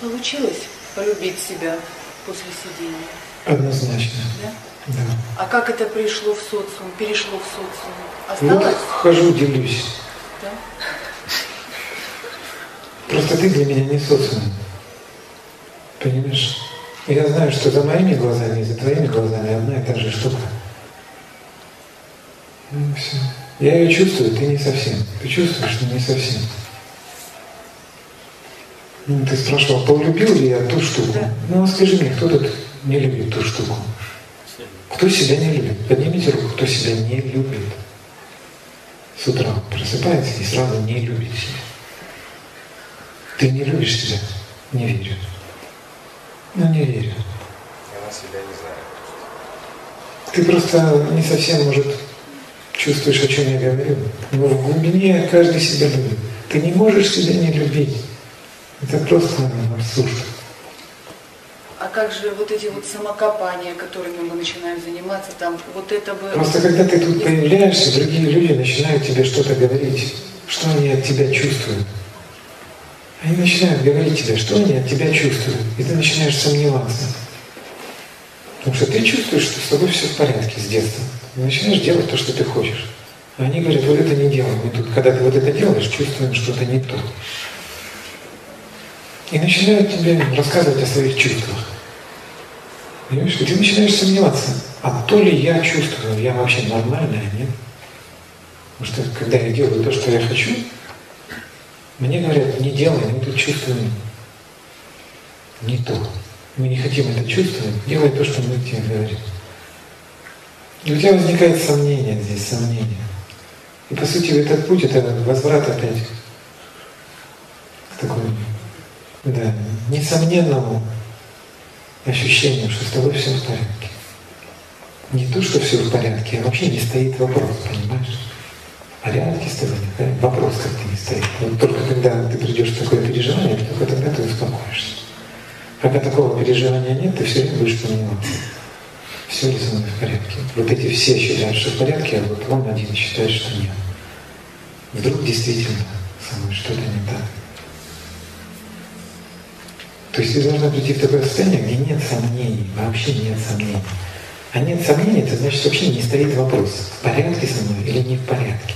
Получилось полюбить себя после сидения? Однозначно. Да? Да. А как это пришло в социум, перешло в социум? Вот Осталось? хожу, делюсь. Да? Просто ты для меня не социум. Понимаешь? Я знаю, что за моими глазами и за твоими глазами одна и та же штука. Ну, все. Я ее чувствую, ты не совсем. Ты чувствуешь, но не совсем. Ну, ты спрашивал, полюбил ли я ту штуку? Да. Ну, а скажи мне, кто тут не любит ту штуку? Кто себя не любит? Поднимите руку, кто себя не любит. С утра просыпается и сразу не любит себя. Ты не любишь себя? Не верю. Ну, не верю. Я на себя не знаю. Ты просто не совсем, может, чувствуешь, о чем я говорю. Но в глубине каждый себя любит. Ты не можешь себя не любить. Это просто абсурд. А как же вот эти вот самокопания, которыми мы начинаем заниматься, там вот это бы... Просто когда ты тут появляешься, другие люди начинают тебе что-то говорить, что они от тебя чувствуют. Они начинают говорить тебе, что они от тебя чувствуют. И ты начинаешь сомневаться. Потому что ты чувствуешь, что с тобой все в порядке с детства. И начинаешь делать то, что ты хочешь. А они говорят, вот это не делай. Мы тут, когда ты вот это делаешь, чувствуем, что это не то. И начинают тебе рассказывать о своих чувствах. Понимаешь? Ты начинаешь сомневаться, а то ли я чувствую, я вообще нормальная, нет? Потому что когда я делаю то, что я хочу, мне говорят, не делай, мы тут чувствуем не то. Мы не хотим это чувствовать, делай то, что мы тебе говорим. И у тебя возникает сомнение здесь, сомнение. И по сути этот путь это возврат опять к такому, да, несомненному ощущению, что с тобой все в порядке. Не то, что все в порядке, а вообще не стоит вопрос, понимаешь? В порядке с тобой, да? вопрос как-то не стоит. Вот только когда ты придешь в такое переживание, только тогда ты успокоишься. Пока такого переживания нет, ты все время будешь сомневаться. Все ли со мной в порядке? Вот эти все считают, что в порядке, а вот он один считает, что нет. Вдруг действительно со мной что-то не так. То есть ты должна прийти в такое состояние, где нет сомнений, вообще нет сомнений. А нет сомнений, это значит вообще не стоит вопрос, в порядке со мной или не в порядке.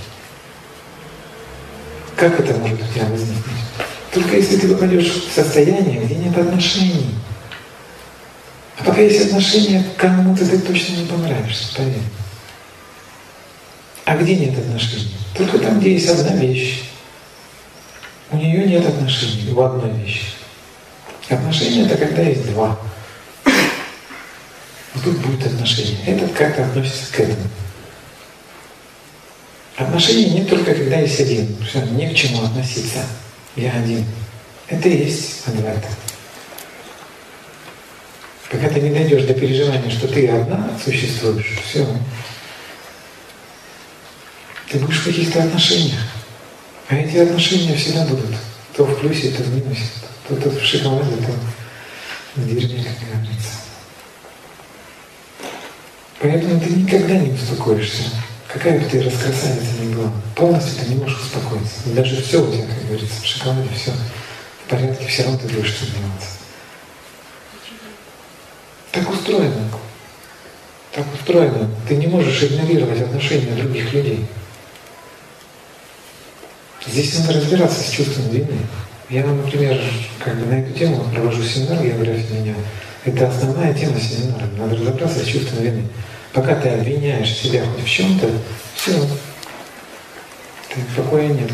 Как это может у тебя возникнуть? Только если ты попадешь в состояние, где нет отношений. А пока есть отношения, кому-то ты точно не понравишься, поверь. А где нет отношений? Только там, где есть одна вещь. У нее нет отношений в одной вещи. Отношения это когда есть два. Вот тут будет отношение. Этот как-то относится к этому. Отношения нет только когда есть один. Все, не к чему относиться. Я один. Это и есть адвайта. Пока ты не дойдешь до переживания, что ты одна существуешь, все. Ты будешь в каких-то отношениях. А эти отношения всегда будут то в плюсе, то в минусе, то, то в шоколаде, то в дерьме, как говорится. Поэтому ты никогда не успокоишься. Какая бы ты раскрасавица ни была, полностью ты не можешь успокоиться. Даже все у тебя, как говорится, в шоколаде, все в порядке, все равно ты будешь сомневаться. Так устроено. Так устроено. Ты не можешь игнорировать отношения других людей. Здесь надо разбираться с чувством вины. Я например, как бы на эту тему провожу семинар «География меня». Это основная тема семинара. Надо разобраться с чувством вины. Пока ты обвиняешь себя хоть в чем-то, все. Ты покоя нет.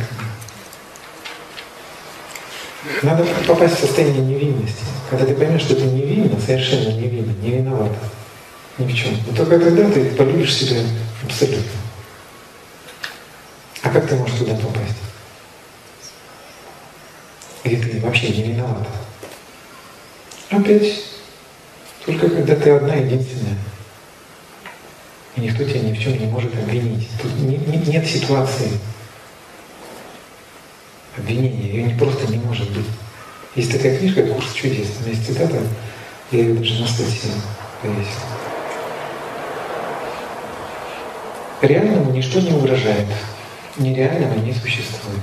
Надо попасть в состояние невинности. Когда ты поймешь, что ты невинна, совершенно невинна, не виновата ни в чем. Вот только тогда ты полюбишь себя абсолютно. А как ты можешь туда попасть? Где ты вообще не виновата? Опять. Только когда ты одна единственная. И никто тебя ни в чем не может обвинить. Тут не, не, нет ситуации обвинения. Ее не просто не может быть. Есть такая книжка «Курс чудес». Там есть цитата, я ее даже на статье повесил. Реальному ничто не угрожает. Нереального не существует.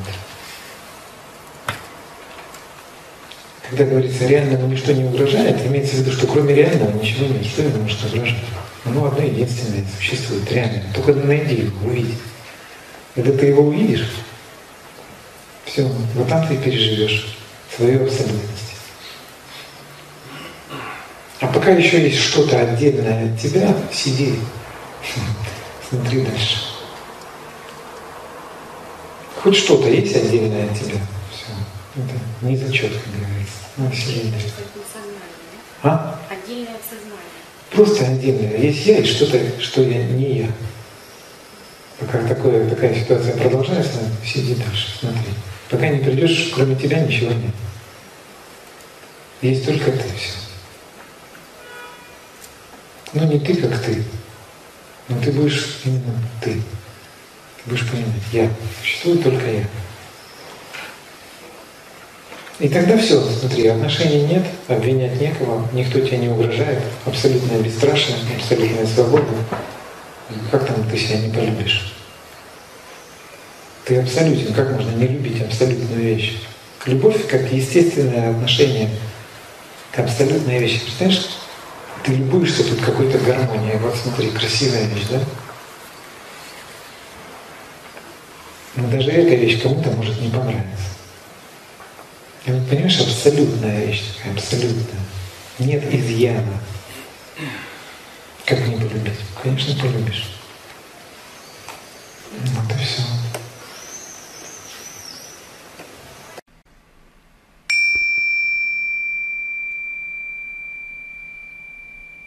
Когда говорится реальному ничто не угрожает, имеется в виду, что кроме реального ничего нет. Что ему может угрожать? Оно одно единственное существует, реально. Только найди его, увидеть. Когда ты его увидишь, все, вот там ты переживешь свою абсолютность. А пока еще есть что-то отдельное от тебя, сиди, смотри дальше. Хоть что-то есть отдельное от тебя. Все. Это не зачет, как говорится. Ну, дальше. А? Отдельное от сознания. Просто отдельное. Есть я и что-то, что я не я. Пока такое, такая ситуация продолжается, сиди дальше, смотри. Пока не придешь, кроме тебя ничего нет. Есть только ты все. Но не ты, как ты. Но ты будешь именно ты. Ты будешь понимать, я. Существует только я. И тогда все, смотри, отношений нет, обвинять некого, никто тебе не угрожает, абсолютная бесстрашность, абсолютная свобода. Как там ты себя не полюбишь? Ты абсолютен, как можно не любить абсолютную вещь? Любовь как естественное отношение к абсолютной вещи. Представляешь, ты любуешься тут какой-то гармонией. Вот смотри, красивая вещь, да? Но даже эта вещь кому-то может не понравиться. Понимаешь, абсолютная вещь абсолютная. Нет изъяна. Как не полюбить? Конечно, полюбишь.